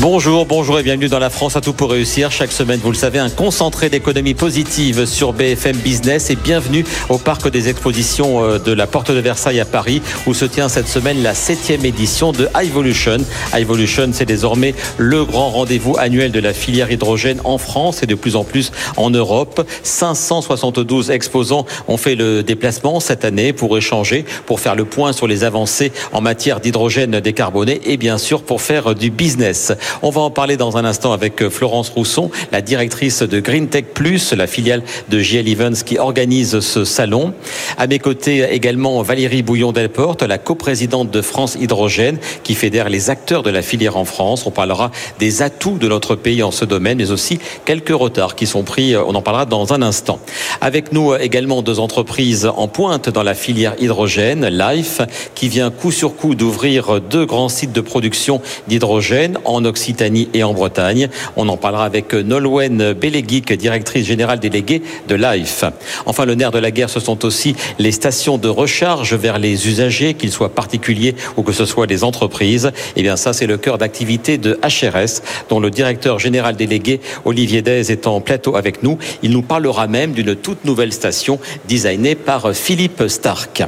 Bonjour, bonjour et bienvenue dans la France à tout pour réussir. Chaque semaine, vous le savez, un concentré d'économie positive sur BFM Business et bienvenue au parc des expositions euh, de la Porte de Versailles à Paris où se tient cette semaine la septième édition de Evolution. Evolution, c'est désormais le grand rendez-vous annuel de la filière hydrogène en France et de plus en plus en Europe. 572 exposants ont fait le déplacement cette année pour échanger, pour faire le point sur les avancées en matière d'hydrogène décarboné et bien sûr pour faire du business. On va en parler dans un instant avec euh, Florence Rousson, la directrice de Green Tech Plus, la filiale de JL Evans qui organise ce salon. À mes côtés également Valérie Bouillon-Delporte, la coprésidente de France Hydrogène qui fédère les acteurs de la filière en France. On parlera des atouts de notre pays en ce domaine, mais aussi quelques retards qui sont pris. Euh, on en parlera dans un instant. Avec nous euh, également deux entreprises en pointe dans la filière hydrogène, Life, qui vient coup sur coup d'ouvrir deux grands sites de production d'hydrogène en Occitanie et en Bretagne. On en parlera avec Nolwenn Belleguic, directrice générale déléguée de LIFE. Enfin, le nerf de la guerre, ce sont aussi les stations de recharge vers les usagers, qu'ils soient particuliers ou que ce soit des entreprises. Eh bien, ça, c'est le cœur d'activité de HRS, dont le directeur général délégué, Olivier Dez, est en plateau avec nous. Il nous parlera même d'une toute nouvelle station designée par Philippe Stark.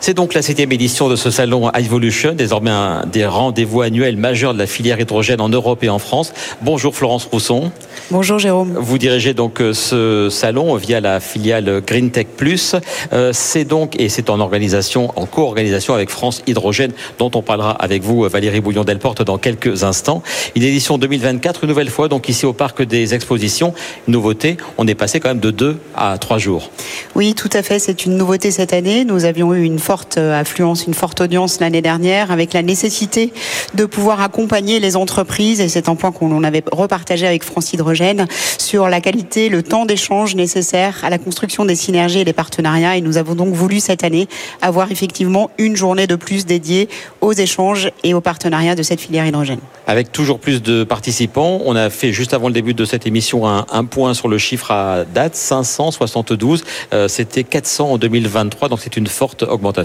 C'est donc la septième édition de ce salon Evolution, désormais un des rendez-vous annuels majeurs de la filière hydrogène en Europe et en France. Bonjour Florence Rousson. Bonjour Jérôme. Vous dirigez donc euh, ce salon via la filiale Green Tech Plus. Euh, c'est donc, et c'est en organisation, en co-organisation avec France Hydrogène, dont on parlera avec vous, Valérie Bouillon-Delporte, dans quelques instants. Une édition 2024, une nouvelle fois, donc ici au Parc des Expositions. Nouveauté, on est passé quand même de deux à trois jours. Oui, tout à fait. C'est une nouveauté cette année. Nous avions eu une forte euh, une forte audience l'année dernière, avec la nécessité de pouvoir accompagner les entreprises, et c'est un point qu'on avait repartagé avec France Hydrogène, sur la qualité, le temps d'échange nécessaire à la construction des synergies et des partenariats. Et nous avons donc voulu cette année avoir effectivement une journée de plus dédiée aux échanges et aux partenariats de cette filière hydrogène. Avec toujours plus de participants, on a fait juste avant le début de cette émission un, un point sur le chiffre à date, 572. Euh, C'était 400 en 2023, donc c'est une forte augmentation.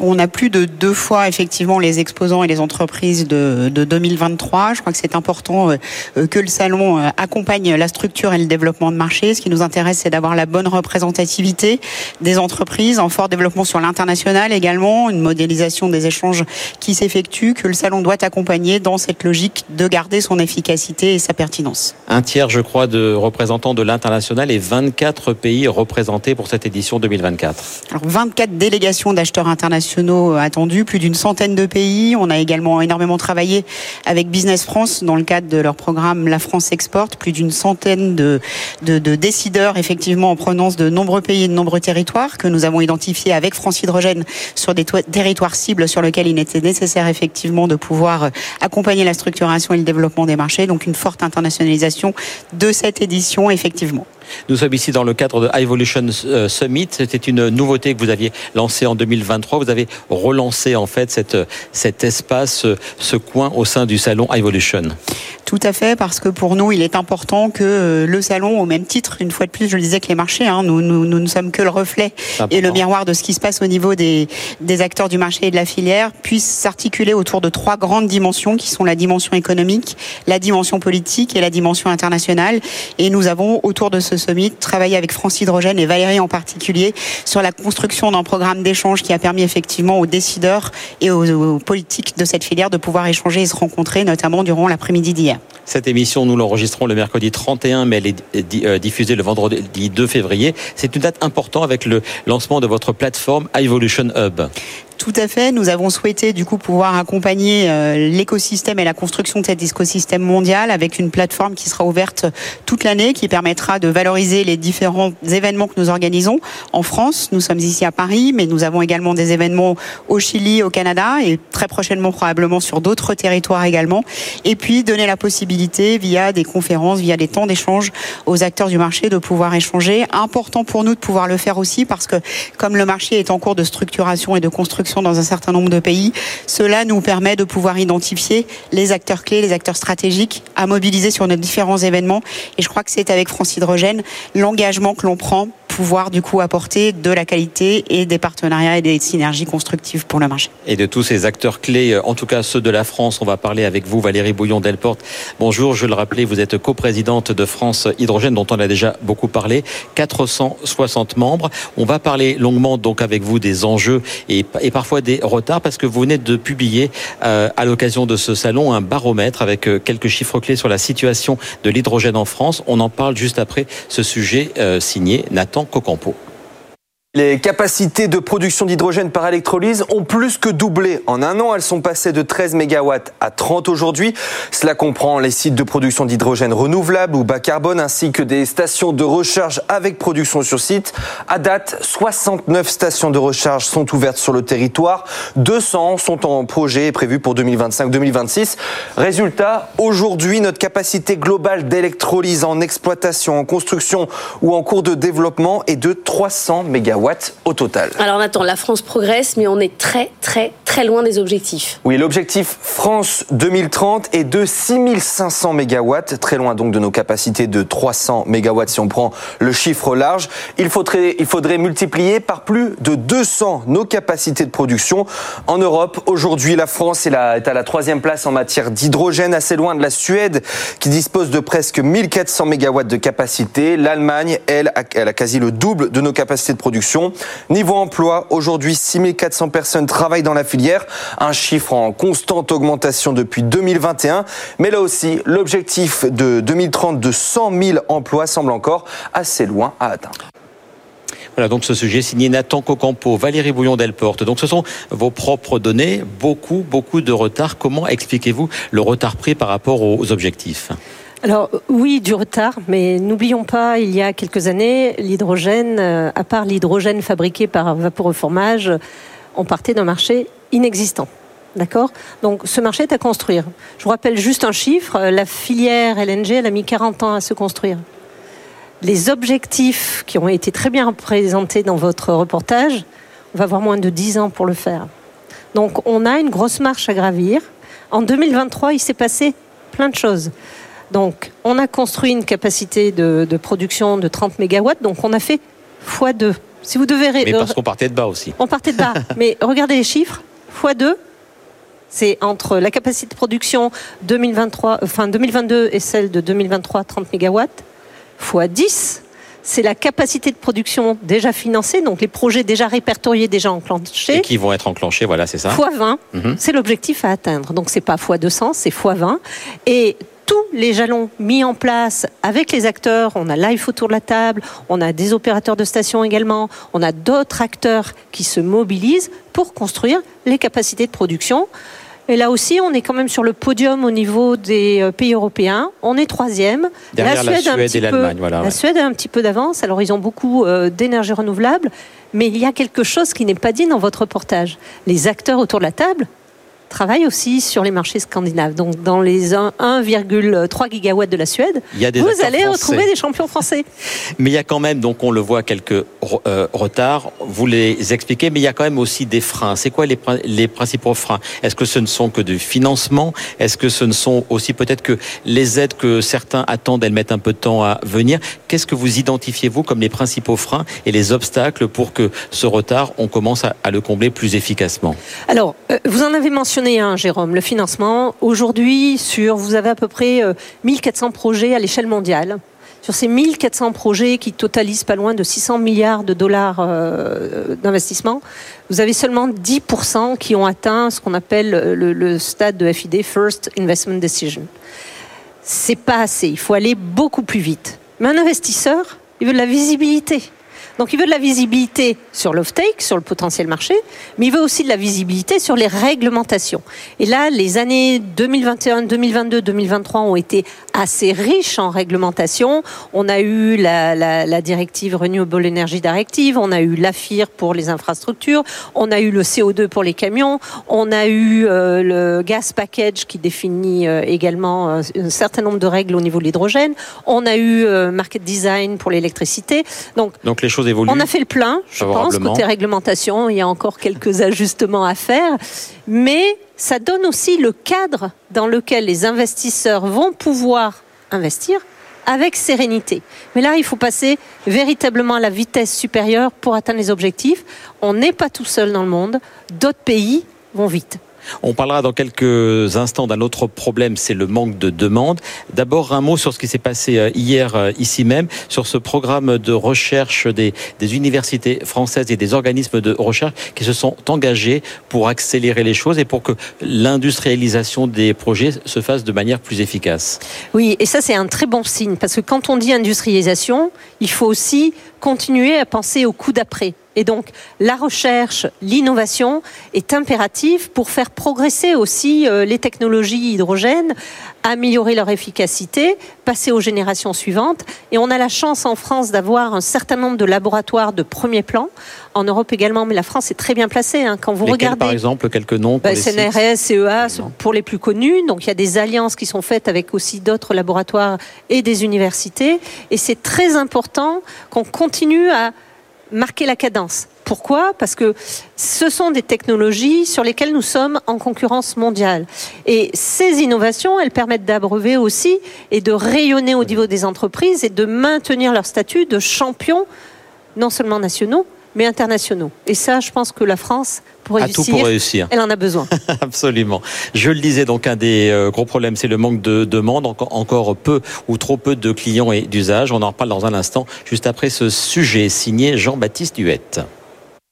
On a plus de deux fois effectivement les exposants et les entreprises de, de 2023. Je crois que c'est important euh, euh, que le salon euh, accompagne la structure et le développement de marché. Ce qui nous intéresse, c'est d'avoir la bonne représentativité des entreprises en fort développement sur l'international également, une modélisation des échanges qui s'effectuent, que le salon doit accompagner dans cette logique de garder son efficacité et sa pertinence. Un tiers, je crois, de représentants de l'international et 24 pays représentés pour cette édition 2024. Alors 24 délégations d'acheteurs internationaux attendus, plus d'une centaine de pays. On a également énormément travaillé avec Business France dans le cadre de leur programme La France exporte, plus d'une centaine de, de, de, décideurs effectivement en provenance de nombreux pays et de nombreux territoires que nous avons identifiés avec France Hydrogène sur des territoires cibles sur lesquels il était nécessaire effectivement de pouvoir accompagner la structuration et le développement des marchés. Donc une forte internationalisation de cette édition effectivement. Nous sommes ici dans le cadre de Evolution euh, Summit. C'était une nouveauté que vous aviez lancée en 2023. Vous avez relancé en fait cette, cet espace, ce coin au sein du salon Evolution. Tout à fait, parce que pour nous, il est important que euh, le salon, au même titre, une fois de plus, je le disais que les marchés, hein, nous, nous, nous ne sommes que le reflet et le miroir de ce qui se passe au niveau des, des acteurs du marché et de la filière, puissent s'articuler autour de trois grandes dimensions qui sont la dimension économique, la dimension politique et la dimension internationale. Et nous avons, autour de ce summit, travaillé avec France Hydrogène et Valérie en particulier sur la construction d'un programme d'échange qui a permis effectivement aux décideurs et aux, aux politiques de cette filière de pouvoir échanger et se rencontrer, notamment durant l'après-midi d'hier. Cette émission, nous l'enregistrons le mercredi 31, mais elle est euh, diffusée le vendredi 2 février. C'est une date importante avec le lancement de votre plateforme Evolution Hub. Tout à fait. Nous avons souhaité du coup pouvoir accompagner euh, l'écosystème et la construction de cet écosystème mondial avec une plateforme qui sera ouverte toute l'année, qui permettra de valoriser les différents événements que nous organisons en France. Nous sommes ici à Paris, mais nous avons également des événements au Chili, au Canada et très prochainement probablement sur d'autres territoires également. Et puis donner la possibilité via des conférences, via des temps d'échange aux acteurs du marché de pouvoir échanger. Important pour nous de pouvoir le faire aussi parce que comme le marché est en cours de structuration et de construction dans un certain nombre de pays. Cela nous permet de pouvoir identifier les acteurs clés, les acteurs stratégiques à mobiliser sur nos différents événements. Et je crois que c'est avec France Hydrogène l'engagement que l'on prend pouvoir du coup apporter de la qualité et des partenariats et des synergies constructives pour le marché. Et de tous ces acteurs clés, euh, en tout cas ceux de la France, on va parler avec vous Valérie Bouillon-Delporte. Bonjour, je le rappelais, vous êtes coprésidente de France Hydrogène dont on a déjà beaucoup parlé, 460 membres. On va parler longuement donc avec vous des enjeux et, et parfois des retards parce que vous venez de publier euh, à l'occasion de ce salon un baromètre avec euh, quelques chiffres clés sur la situation de l'hydrogène en France. On en parle juste après ce sujet euh, signé Nathan Cocampo. Les capacités de production d'hydrogène par électrolyse ont plus que doublé. En un an, elles sont passées de 13 MW à 30 aujourd'hui. Cela comprend les sites de production d'hydrogène renouvelable ou bas carbone ainsi que des stations de recharge avec production sur site. À date, 69 stations de recharge sont ouvertes sur le territoire. 200 sont en projet prévu pour 2025-2026. Résultat, aujourd'hui, notre capacité globale d'électrolyse en exploitation, en construction ou en cours de développement est de 300 MW au total. Alors Nathan, la France progresse, mais on est très très très loin des objectifs. Oui, l'objectif France 2030 est de 6500 MW, très loin donc de nos capacités de 300 MW si on prend le chiffre large. Il faudrait, il faudrait multiplier par plus de 200 nos capacités de production. En Europe, aujourd'hui, la France est, est à la troisième place en matière d'hydrogène, assez loin de la Suède qui dispose de presque 1400 MW de capacité. L'Allemagne, elle, elle a quasi le double de nos capacités de production. Niveau emploi, aujourd'hui 6400 personnes travaillent dans la filière, un chiffre en constante augmentation depuis 2021. Mais là aussi, l'objectif de 2030 de 100 000 emplois semble encore assez loin à atteindre. Voilà donc ce sujet signé Nathan Cocampo, Valérie Bouillon-Delporte. Donc ce sont vos propres données, beaucoup, beaucoup de retard. Comment expliquez-vous le retard pris par rapport aux objectifs? Alors oui, du retard, mais n'oublions pas, il y a quelques années, l'hydrogène, euh, à part l'hydrogène fabriqué par vaporeformage, on partait d'un marché inexistant. D'accord? Donc ce marché est à construire. Je vous rappelle juste un chiffre, la filière LNG, elle a mis 40 ans à se construire. Les objectifs qui ont été très bien représentés dans votre reportage, on va avoir moins de 10 ans pour le faire. Donc on a une grosse marche à gravir. En 2023, il s'est passé plein de choses. Donc, on a construit une capacité de, production de 30 MW, donc on a fait x2. Si vous devez... Mais parce qu'on partait de bas aussi. On partait de bas. Mais regardez les chiffres, x2, c'est entre la capacité de production 2023, enfin 2022 et celle de 2023, 30 MW, x 10, c'est la capacité de production déjà financée, donc les projets déjà répertoriés, déjà enclenchés. Et qui vont être enclenchés, voilà, c'est ça. Fois 20, mhm. c'est l'objectif à atteindre. Donc c'est pas fois 200, c'est fois 20. Et tous les jalons mis en place avec les acteurs. On a Life autour de la table, on a des opérateurs de stations également, on a d'autres acteurs qui se mobilisent pour construire les capacités de production. Et là aussi, on est quand même sur le podium au niveau des euh, pays européens. On est troisième. la Suède, la Suède et. Voilà, la Suède a un petit peu d'avance. Alors, ils ont beaucoup euh, d'énergie renouvelable. Mais il y a quelque chose qui n'est pas dit dans votre reportage. Les acteurs autour de la table travaille aussi sur les marchés scandinaves. Donc dans les 1,3 gigawatts de la Suède, vous allez retrouver des champions français. Mais il y a quand même, donc on le voit, quelques euh, retards. Vous les expliquez, mais il y a quand même aussi des freins. C'est quoi les, les principaux freins? Est-ce que ce ne sont que du financement? Est-ce que ce ne sont aussi peut-être que les aides que certains attendent, elles mettent un peu de temps à venir? Qu'est-ce que vous identifiez, vous, comme les principaux freins et les obstacles pour que ce retard, on commence à, le combler plus efficacement? Alors, euh, vous en avez mentionné un, Jérôme, le financement. Aujourd'hui, sur, vous avez à peu près 1400 euh, projets à l'échelle mondiale. Sur ces 1400 projets qui totalisent pas loin de 600 milliards de dollars euh, d'investissement, vous avez seulement 10% qui ont atteint ce qu'on appelle le, le, stade de FID, First Investment Decision. C'est pas assez. Il faut aller beaucoup plus vite. Mais un investisseur, il veut de la visibilité. Donc il veut de la visibilité sur l'off-take, sur le potentiel marché, mais il veut aussi de la visibilité sur les réglementations. Et là, les années 2021, 2022, 2023 ont été assez riches en réglementation. On a eu la, la, la directive Renewable Energy Directive, on a eu l'AFIR pour les infrastructures, on a eu le CO2 pour les camions, on a eu euh, le gas package qui définit euh, également euh, un certain nombre de règles au niveau de l'hydrogène, on a eu market design pour l'électricité. Donc, évoluent. On a fait le plein, je pense, côté réglementation, il y a encore quelques ajustements à faire, mais ça donne aussi le cadre dans lequel les investisseurs vont pouvoir investir avec sérénité. Mais là, il faut passer véritablement à la vitesse supérieure pour atteindre les objectifs. On n'est pas tout seul dans le monde. D'autres pays vont vite. On parlera dans quelques instants d'un autre problème, c'est le manque de demande. D'abord, un mot sur ce qui s'est passé euh, hier euh, ici même, sur ce programme de recherche des, universités françaises et des organismes de recherche qui se sont engagés pour accélérer les choses et pour que l'industrialisation des projets se fasse de manière plus efficace. Oui, et ça c'est un très bon signe, parce que quand on dit industrialisation, il faut aussi continuer à penser au coup d'après. Et donc, la recherche, l'innovation est impérative pour faire progresser aussi euh, les technologies hydrogènes, améliorer leur efficacité, passer aux générations suivantes. Et on a la chance en France d'avoir un certain nombre de laboratoires de premier plan. En Europe également, mais la France est très bien placée. Hein. Quand vous regardez, par exemple, quelques noms pour bah, CNRS, CEA, pour les plus connus. Donc il y a des alliances qui sont faites avec aussi d'autres laboratoires et des universités. Et c'est très important qu'on continue à marquer la cadence. Pourquoi? Parce que ce sont des technologies sur lesquelles nous sommes en concurrence mondiale. Et ces innovations, elles permettent d'abreuver aussi et de rayonner au niveau des entreprises et de maintenir leur statut de champion, non seulement nationaux, mais internationaux. Et ça, je pense que la France, pour réussir, tout pour réussir. elle en a besoin. Absolument. Je le disais, donc un des euh, gros problèmes, c'est le manque de demande, encore peu ou trop peu de clients et d'usage. On en reparle dans un instant, juste après ce sujet signé Jean-Baptiste Huette.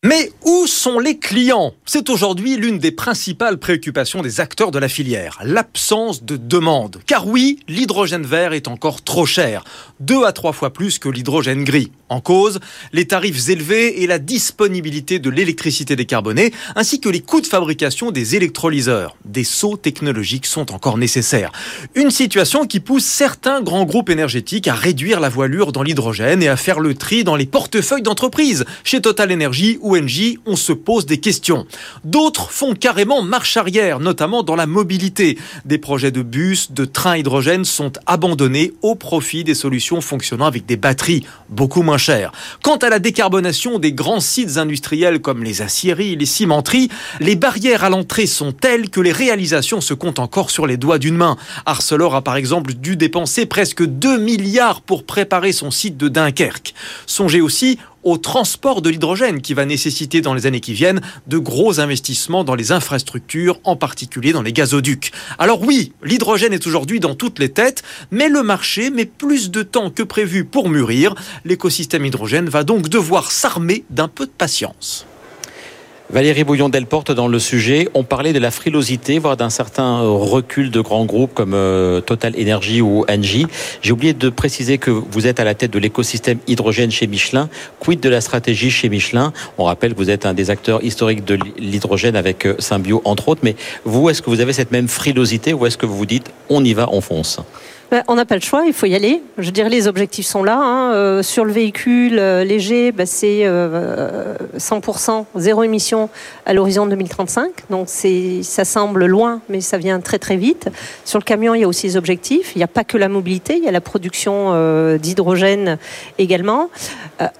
Mais où sont les clients? C'est aujourd'hui l'une des principales préoccupations des acteurs de la filière, l'absence de demande. Car oui, l'hydrogène vert est encore trop cher, deux à trois fois plus que l'hydrogène gris. En cause, les tarifs élevés et la disponibilité de l'électricité décarbonée, ainsi que les coûts de fabrication des électrolyseurs. Des sauts technologiques sont encore nécessaires. Une situation qui pousse certains grands groupes énergétiques à réduire la voilure dans l'hydrogène et à faire le tri dans les portefeuilles d'entreprises, chez Total Energy ou on se pose des questions. D'autres font carrément marche arrière, notamment dans la mobilité. Des projets de bus, de trains hydrogène sont abandonnés au profit des solutions fonctionnant avec des batteries beaucoup moins Quant à la décarbonation des grands sites industriels comme les aciéries, les cimenteries, les barrières à l'entrée sont telles que les réalisations se comptent encore sur les doigts d'une main. Arcelor a par exemple dû dépenser presque 2 milliards pour préparer son site de Dunkerque. Songez aussi au transport de l'hydrogène qui va nécessiter dans les années qui viennent de gros investissements dans les infrastructures, en particulier dans les gazoducs. Alors oui, l'hydrogène est aujourd'hui dans toutes les têtes, mais le marché met plus de temps que prévu pour mûrir. L'écosystème hydrogène va donc devoir s'armer d'un peu de patience. Valérie Bouillon-Delporte, dans le sujet, on parlait de la frilosité, voire d'un certain recul de grands groupes comme euh, Total Energy ou Engie. J'ai oublié de préciser que vous êtes à la tête de l'écosystème hydrogène chez Michelin. Quid de la stratégie chez Michelin? On rappelle que vous êtes un des acteurs historiques de l'hydrogène avec euh, Symbio, entre autres. Mais vous, est-ce que vous avez cette même frilosité ou est-ce que vous vous dites on y va, on fonce? Bah, on n'a pas le choix, il faut y aller. Je dirais les objectifs sont là. Hein. Euh, sur le véhicule euh, léger, bah, c'est 100% euh, zéro émission à l'horizon 2035. Donc ça semble loin, mais ça vient très très vite. Sur le camion, il y a aussi les objectifs. Il n'y a pas que la mobilité, il y a la production d'hydrogène également.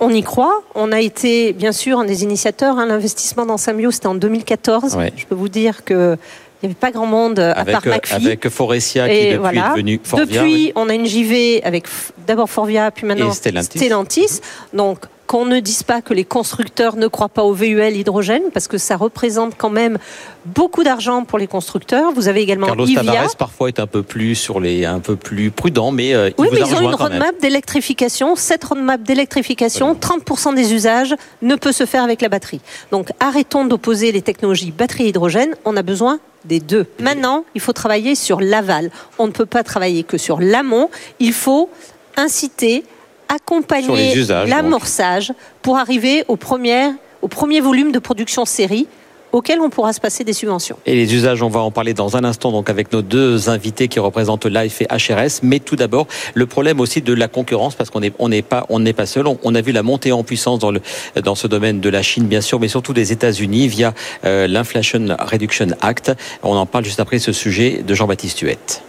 on y croit. On a été bien sûr un des initiateurs. Hein. L'investissement dans Samio, c'était en 2014. Je peux vous dire que il n'y avait pas grand monde euh, à part McPhee. Avec Forestia qui depuis est devenu Forvia. Depuis, on a une JV avec d'abord Forvia, puis maintenant Stellantis. Donc, qu'on ne dise pas que les constructeurs ne croient pas au VUL hydrogène, parce que ça représente quand même beaucoup d'argent pour les constructeurs. Vous avez également Carlos Tavares parfois est un peu plus sur les, un peu plus prudent, mais euh, oui, mais ils ont une roadmap d'électrification. Cette roadmap d'électrification, 30% des usages ne peut se faire avec la batterie. Donc arrêtons d'opposer les technologies batterie et hydrogène. On a besoin des deux. Maintenant, il faut travailler sur l'aval. On ne peut pas travailler que sur l'amont. Il faut inciter accompagner l'amorçage pour arriver au premier, au premier volume de production série auxquels on pourra se passer des subventions. Et les usages, on va en parler dans un instant, donc avec nos deux invités qui représentent Life et HRS. Mais tout d'abord, le problème aussi de la concurrence, parce qu'on n'est on n'est pas on n'est pas seul. On, a vu la montée en puissance dans le dans ce domaine de la Chine, bien sûr, mais surtout des États-Unis via euh, l'Inflation Reduction Act. On en parle juste après ce sujet de Jean-Baptiste Huette.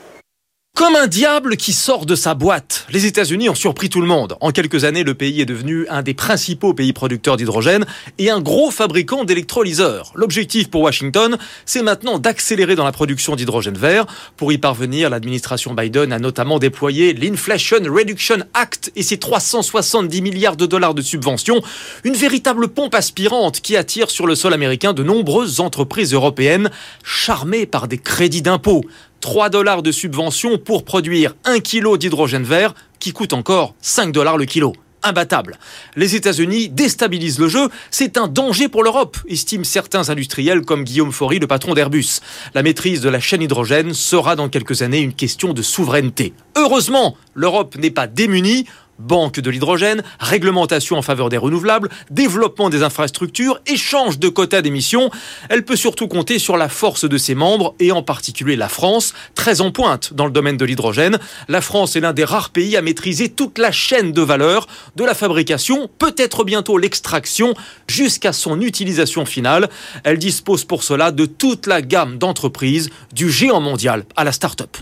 Comme un diable qui sort de sa boîte. Les États-Unis ont surpris tout le monde. En quelques années, le pays est devenu un des principaux pays producteurs d'hydrogène et un gros fabricant d'électrolyseurs. L'objectif pour Washington, c'est maintenant d'accélérer dans la production d'hydrogène vert. Pour y parvenir, l'administration Biden a notamment déployé l'Inflation Reduction Act et ses 370 milliards de dollars de subventions. Une véritable pompe aspirante qui attire sur le sol américain de nombreuses entreprises européennes charmées par des crédits d'impôt. 3 dollars de subvention pour produire 1 kg d'hydrogène vert qui coûte encore 5 dollars le kilo. Imbattable. Les États-Unis déstabilisent le jeu, c'est un danger pour l'Europe, estiment certains industriels comme Guillaume Faury, le patron d'Airbus. La maîtrise de la chaîne hydrogène sera dans quelques années une question de souveraineté. Heureusement, l'Europe n'est pas démunie, banque de l'hydrogène, réglementation en faveur des renouvelables, développement des infrastructures, échange de quotas d'émissions. Elle peut surtout compter sur la force de ses membres et en particulier la France, très en pointe dans le domaine de l'hydrogène. La France est l'un des rares pays à maîtriser toute la chaîne de valeur, de la fabrication, peut-être bientôt l'extraction, jusqu'à son utilisation finale. Elle dispose pour cela de toute la gamme d'entreprises, du géant mondial à la start-up.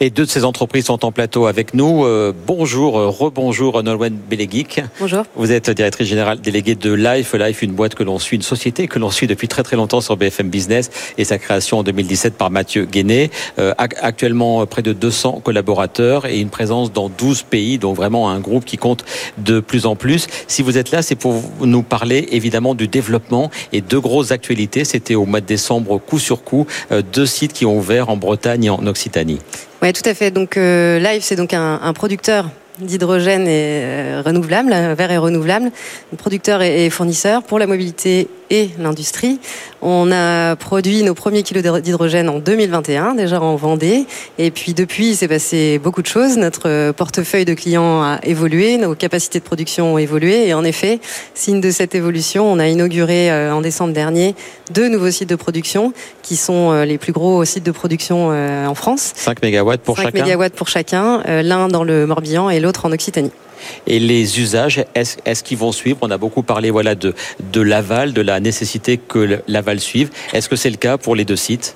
Et deux de ces entreprises sont en plateau avec nous. Euh, bonjour, euh, rebonjour Nolwenn Belegic. Bonjour. Vous êtes directrice générale déléguée de Life. Life, une boîte que l'on suit, une société que l'on suit depuis très très longtemps sur BFM Business et sa création en 2017 par Mathieu Guéné. Euh, actuellement près de 200 collaborateurs et une présence dans 12 pays, donc vraiment un groupe qui compte de plus en plus. Si vous êtes là, c'est pour nous parler évidemment du développement et deux grosses actualités. C'était au mois de décembre, coup sur coup, deux sites qui ont ouvert en Bretagne et en Occitanie. Oui, tout à fait. Donc, euh, Live, c'est donc un, producteur d'hydrogène et euh, renouvelable, vert et renouvelable, producteur et fournisseur pour la mobilité et l'industrie. On a produit nos premiers kilos d'hydrogène en 2021, déjà en Vendée. Et puis depuis, il s'est passé beaucoup de choses. Notre portefeuille de clients a évolué, nos capacités de production ont évolué. Et en effet, signe de cette évolution, on a inauguré euh, en décembre dernier deux nouveaux sites de production qui sont euh, les plus gros sites de production en France. 5 MW pour 5 chacun. 5 MW pour chacun, l'un dans le Morbihan et l'autre en Occitanie. Et les usages, est-ce qu'ils vont suivre? On a beaucoup parlé voilà, de, de l'aval, de la nécessité que l'aval suive. Est-ce que c'est le cas pour les deux sites?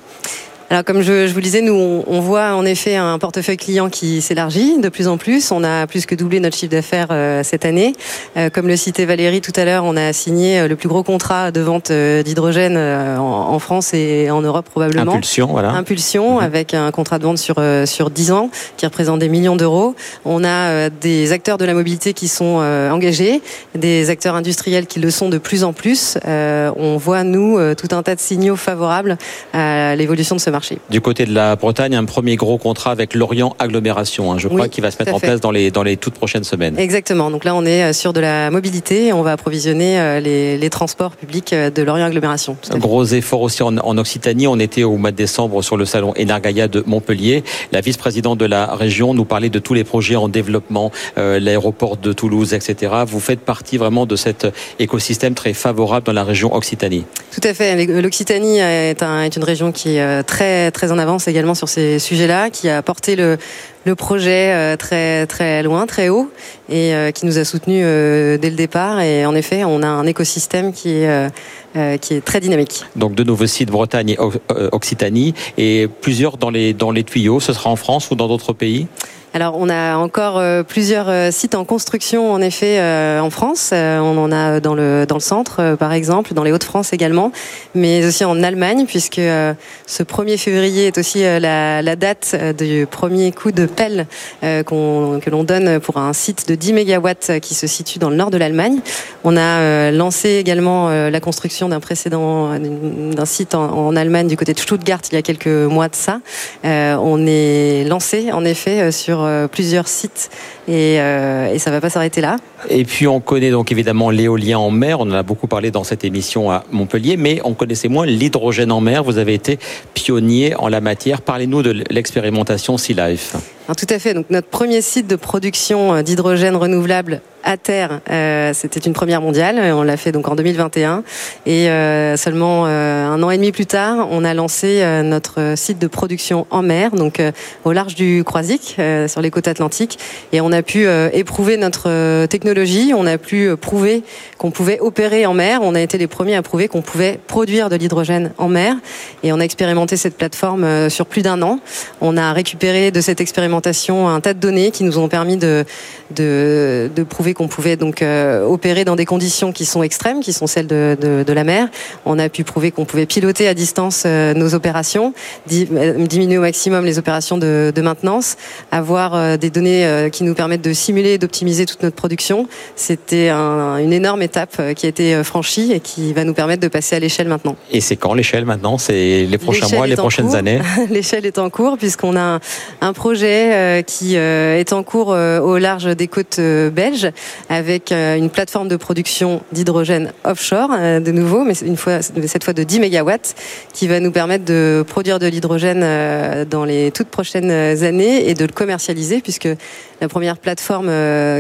Alors comme je, je vous le disais, nous on, on, voit en effet un portefeuille client qui s'élargit de plus en plus. On a plus que doublé notre chiffre d'affaires euh, cette année. Euh, comme le citait Valérie tout à l'heure, on a signé euh, le plus gros contrat de vente d'hydrogène en, en, France et en Europe probablement. Impulsion, voilà. Impulsion, mhm. avec un contrat de vente sur sur 10 ans qui représente des millions d'euros. On a des acteurs de la mobilité qui sont engagés, des acteurs industriels qui le sont de plus en plus. on voit nous tout un tas de signaux favorables à l'évolution de ce marché. Du côté de la Bretagne, un premier gros contrat avec Lorient Agglomération, hein, je crois, qui va se mettre en place dans les, dans les toutes prochaines semaines. Exactement. Donc là, on est euh, sur de la mobilité. On va approvisionner euh, les, les transports publics euh, de Lorient Agglomération. Gros effort aussi en, en, Occitanie. On était au mois de décembre sur le salon Enargaia de Montpellier. La vice-présidente de la région nous parlait de tous les projets en développement, l'aéroport de Toulouse, etc. Vous faites partie vraiment de cet écosystème très favorable dans la région Occitanie. Tout à fait. L'Occitanie est, un, est une région qui est très très en avance également sur ces sujets-là, qui a porté le, le projet euh, très très loin, très haut, et euh, qui nous a soutenus euh, dès le départ. Et en effet, on a un écosystème qui est qui est très dynamique. Donc de nouveaux sites Bretagne et Occitanie, et plusieurs dans les dans les tuyaux. Ce sera en France ou dans d'autres pays? Alors, on a encore euh, plusieurs euh, sites en construction, en effet, euh, en France. on en a dans le dans le centre, par exemple, dans les Hauts-de-France également, mais aussi en Allemagne, puisque ce 1er février est aussi la, date du premier coup de pelle que l'on donne pour un site de 10 mégawatts qui se situe dans le nord de l'Allemagne. On a lancé également la construction d'un précédent d'un site en, en, Allemagne du côté de Stuttgart il y a quelques mois de ça. on est lancé, en effet, sur plusieurs sites et, euh, et ça va pas s'arrêter là. Et puis on connaît donc évidemment l'éolien en mer, on en a beaucoup parlé dans cette émission à Montpellier, mais on connaissait moins l'hydrogène en mer. Vous avez été pionnier en la matière. Parlez-nous de l'expérimentation Sea Life. tout à fait. Donc notre premier site de production d'hydrogène renouvelable à terre, euh, c'était une première mondiale. On l'a fait donc en 2021 et euh, seulement euh, un an et demi plus tard, on a lancé notre site de production en mer, donc au large du Croisic, sur les côtes atlantiques, et on a pu éprouver notre technologie. On a pu prouver qu'on pouvait opérer en mer. On a été les premiers à prouver qu'on pouvait produire de l'hydrogène en mer, et on a expérimenté cette plateforme sur plus d'un an. On a récupéré de cette expérimentation un tas de données qui nous ont permis de prouver qu'on pouvait donc euh, opérer dans des conditions qui sont extrêmes, qui sont celles de, la mer. On a pu prouver qu'on pouvait piloter à distance euh, nos opérations, euh, diminuer au maximum les opérations de, de maintenance, avoir des données qui nous permettent de simuler et d'optimiser toute notre production. C'était un, une énorme étape qui a été franchie et qui va nous permettre de passer à l'échelle maintenant. Et c'est quand l'échelle maintenant? C'est les prochains mois, les prochaines années? L'échelle est en cours puisqu'on a un, projet qui est en cours au large des côtes belges avec euh, une plateforme de production d'hydrogène offshore, euh, de nouveau, mais une fois, cette fois de 10 mégawatts, qui va nous permettre de produire de l'hydrogène euh, dans les toutes prochaines années et de le commercialiser, puisque la première plateforme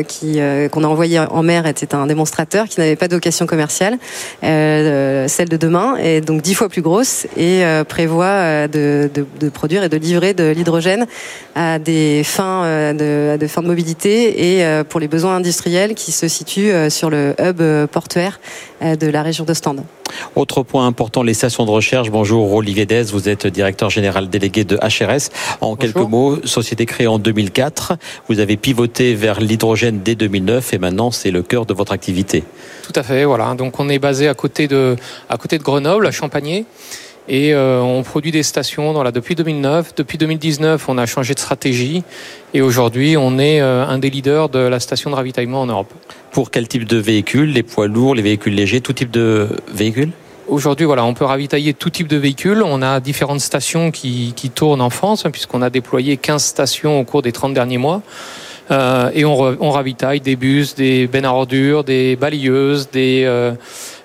qui qu'on a envoyée en mer était un démonstrateur qui n'avait pas de vocation commerciale. celle de demain est donc dix fois plus grosse et prévoit de, produire et de livrer de l'hydrogène à des fins de, mobilité et pour les besoins industriels qui se situe euh, sur le hub euh, portuaire euh, de la région de. Autre point important, les stations de recherche. Bonjour Olivier Dez, vous êtes directeur général délégué de HRS. En quelques mots, société créée en 2004, vous avez pivoté vers l'hydrogène dès 2009 et maintenant c'est le cœur de votre activité. Tout à fait, voilà. Donc on est basé à côté de, à côté de Grenoble, à Champagné. Et euh, on produit des stations dans depuis 2009. Depuis 2019, on a changé de stratégie. Et aujourd'hui, on est euh, un des leaders de la station de ravitaillement en Europe. Pour quel type de véhicules Les poids lourds, les véhicules légers, tout type de véhicules? Aujourd'hui, voilà, on peut ravitailler tout type de véhicules. On a différentes stations qui, qui tournent en France, hein, puisqu'on a déployé 15 stations au cours des 30 derniers mois. Euh, et on, on, ravitaille des bus, des bennes à ordures, des balayeuses, des...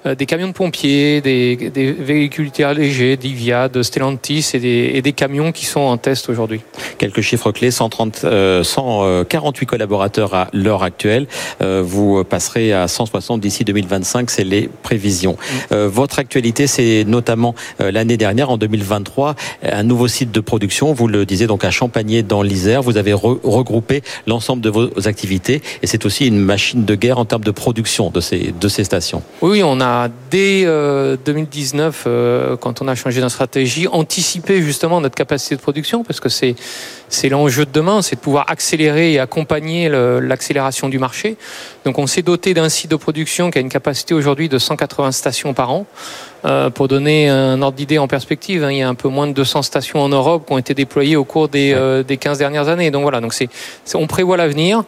Euh, euh, des camions de pompiers, des, des véhicules légers, d'Ivia, de Stellantis et des, et des, camions qui sont en test aujourd'hui. Quelques chiffres clés 130, 148 collaborateurs à l'heure actuelle. Euh, vous passerez à 160 d'ici 2025, c'est les prévisions. Mm. Euh, votre actualité, c'est notamment l'année dernière, en 2023, un nouveau site de production. Vous le disiez donc à Champagné dans l'Isère. Vous avez regroupé l'ensemble de vos activités et c'est aussi une machine de guerre en termes de production de ces, de ces stations. Oui, on a dès 2019, euh, euh, quand on a changé notre stratégie, anticipé justement notre capacité de production, parce que c'est c'est l'enjeu de demain, c'est de pouvoir accélérer et accompagner l'accélération du marché. Donc on s'est doté d'un site de production qui a une capacité aujourd'hui de 180 stations par an. Euh, pour donner un ordre d'idée en perspective, hein, il y a un peu moins de 200 stations en Europe qui ont été déployées au cours des, des 15 dernières années. Donc voilà, donc on prévoit l'avenir.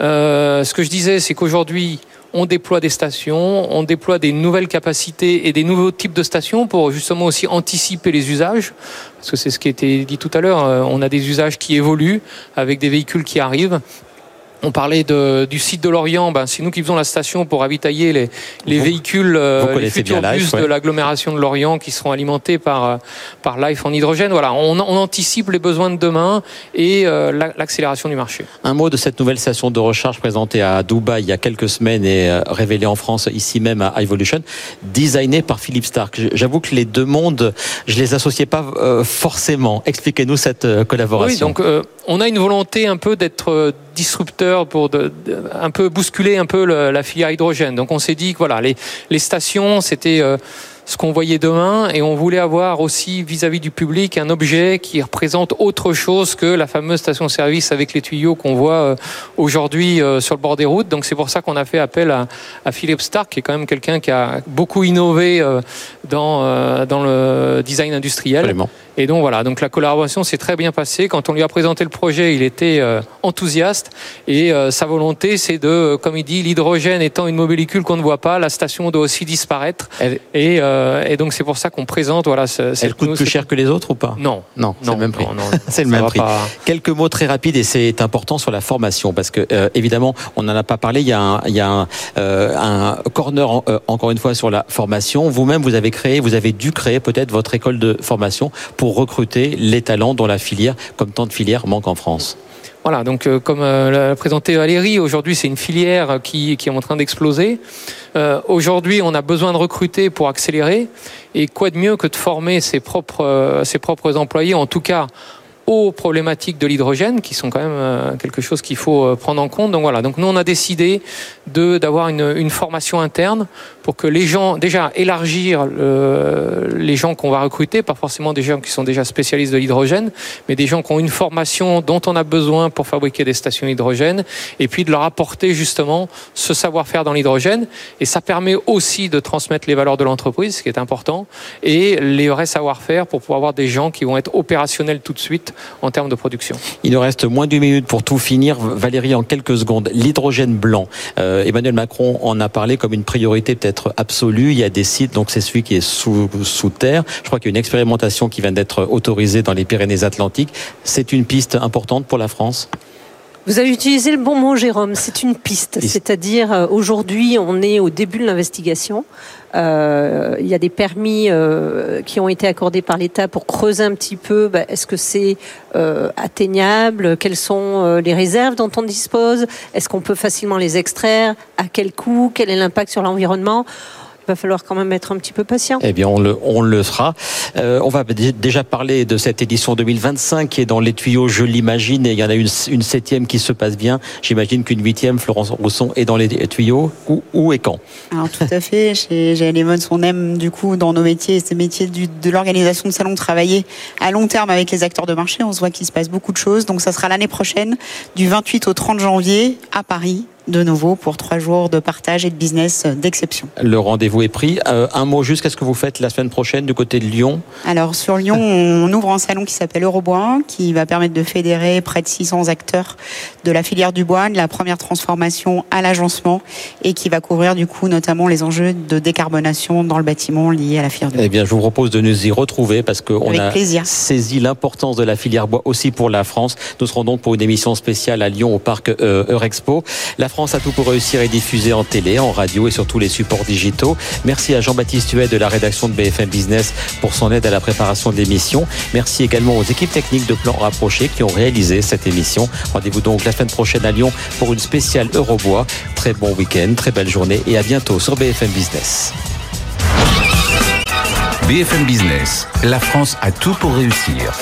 ce que je disais, c'est qu'aujourd'hui, on déploie des stations, on déploie des nouvelles capacités et des nouveaux types de stations pour justement aussi anticiper les usages. Parce que c'est ce qui a été dit tout à l'heure, euh, on a des usages qui évoluent avec des véhicules qui arrivent. On parlait de, du site de Lorient, ben, c'est nous qui faisons la station pour ravitailler les, les véhicules, euh, les futurs bus de l'agglomération de Lorient qui seront alimentés par, euh, par Life en hydrogène. Voilà, on, on anticipe les besoins de demain et euh, l'accélération du marché. Un mot de cette nouvelle station de recharge présentée à Dubaï il y a quelques semaines et révélée en France ici même à Evolution, designée par Philippe Stark. J'avoue que les deux mondes, je les associais pas forcément. Expliquez-nous cette collaboration. Oui, donc on a une volonté un peu d'être disrupteur pour un peu bousculer un peu la filière hydrogène. Donc on s'est dit que voilà, les, stations, c'était euh, ce qu'on voyait demain et on voulait avoir aussi vis-à-vis du public un objet qui représente autre chose que la fameuse station-service avec les tuyaux qu'on voit euh, aujourd'hui euh, sur le bord des routes. Donc c'est pour ça qu'on a fait appel à Philippe Stark, qui est quand même quelqu'un qui a beaucoup innové dans, dans le design industriel. Et donc voilà, donc la collaboration s'est très bien passée. Quand on lui a présenté le projet, il était euh, enthousiaste et euh, sa volonté, c'est de, comme il dit, l'hydrogène étant une molécule qu'on ne voit pas, la station doit aussi disparaître. Et, euh, et, donc c'est pour ça qu'on présente voilà. Ce, Elle coûte plus cher que les autres ou pas? Non, non, c'est le même prix. c'est le même prix. Quelques mots très rapides et c'est important sur la formation parce que évidemment on n'en a pas parlé. Il y a un, il y a un, un corner encore une fois sur la formation. Vous-même vous avez créé, vous avez dû créer peut-être votre école de formation pour recruter les talents dont la filière, comme tant de filières, manque en France. Voilà, donc euh, comme euh, l'a présenté Valérie, aujourd'hui c'est une filière qui, qui, est en train d'exploser. Euh, aujourd'hui on a besoin de recruter pour accélérer. Et quoi de mieux que de former ses propres, ses propres employés, en tout cas aux problématiques de l'hydrogène, qui sont quand même euh, quelque chose qu'il faut euh, prendre en compte. Donc voilà, donc nous on a décidé de d'avoir une, formation interne pour que les gens, déjà élargir le, les gens qu'on va recruter, pas forcément des gens qui sont déjà spécialistes de l'hydrogène, mais des gens qui ont une formation dont on a besoin pour fabriquer des stations hydrogène, et puis de leur apporter justement ce savoir-faire dans l'hydrogène. Et ça permet aussi de transmettre les valeurs de l'entreprise, ce qui est important, et les vrais savoir-faire pour pouvoir avoir des gens qui vont être opérationnels tout de suite en. Il nous reste moins d'une minute pour tout finir. Valérie, en quelques secondes, l'hydrogène blanc. Euh, Emmanuel Macron en a parlé comme une priorité peut-être absolue. Il y a des sites, donc c'est celui qui est sous, sous terre. Je crois qu'il y a une expérimentation qui vient d'être autorisée dans les Pyrénées-Atlantiques. C'est une piste importante pour la France? Vous avez utilisé le bon mot, Jérôme. C'est une piste. C'est-à-dire, euh, aujourd'hui, on est au début de l'investigation. Euh, il y a des permis euh, qui ont été accordés par l'État pour creuser un petit peu. Bah, est-ce que c'est euh, atteignable? Quelles sont euh, les réserves dont on dispose? Est-ce qu'on peut facilement les extraire? À quel coût? Quel est l'impact sur l'environnement? Va falloir quand même être un petit peu patient. Eh bien, on le, on le sera. Euh, on va déjà parler de cette édition 2025 qui est dans les tuyaux, je l'imagine, et il y en a une, une septième qui se passe bien. J'imagine qu'une huitième, Florence Rousson, est dans les tuyaux. Où, où et quand? Alors, tout à fait. Chez Lemons, on aime, du coup, dans nos métiers, ces métiers du, de l'organisation de salons, travailler à long terme avec les acteurs de marché. On se voit qu'il se passe beaucoup de choses. Donc, ça sera l'année prochaine, du 28 au 30 janvier, à Paris, de nouveau pour trois jours de partage et de business d'exception. Le rendez-vous est pris. Euh, un mot juste, qu'est-ce que vous faites la semaine prochaine du côté de Lyon? Alors sur Lyon, on ouvre un salon qui s'appelle Eurobois, qui va permettre de fédérer près de 600 acteurs de la filière du bois, de la première transformation à l'agencement, et qui va couvrir du coup notamment les enjeux de décarbonation dans le bâtiment liés à la filière du bois. Eh bien, je vous propose de nous y retrouver parce qu'on a plaisir. saisi l'importance de la filière bois aussi pour la France. Nous serons donc pour une émission spéciale à Lyon au parc euh, Eurexpo. La France a tout pour réussir est diffusée en télé, en radio et sur tous les supports digitaux. Merci à Jean-Baptiste Huet de la rédaction de BFM Business pour son aide à la préparation de l'émission. Merci également aux équipes techniques de Plan Rapproché qui ont réalisé cette émission. Rendez-vous donc la semaine prochaine à Lyon pour une spéciale Eurobois. Très bon week-end, très belle journée et à bientôt sur BFM Business. BFM Business, la France a tout pour réussir.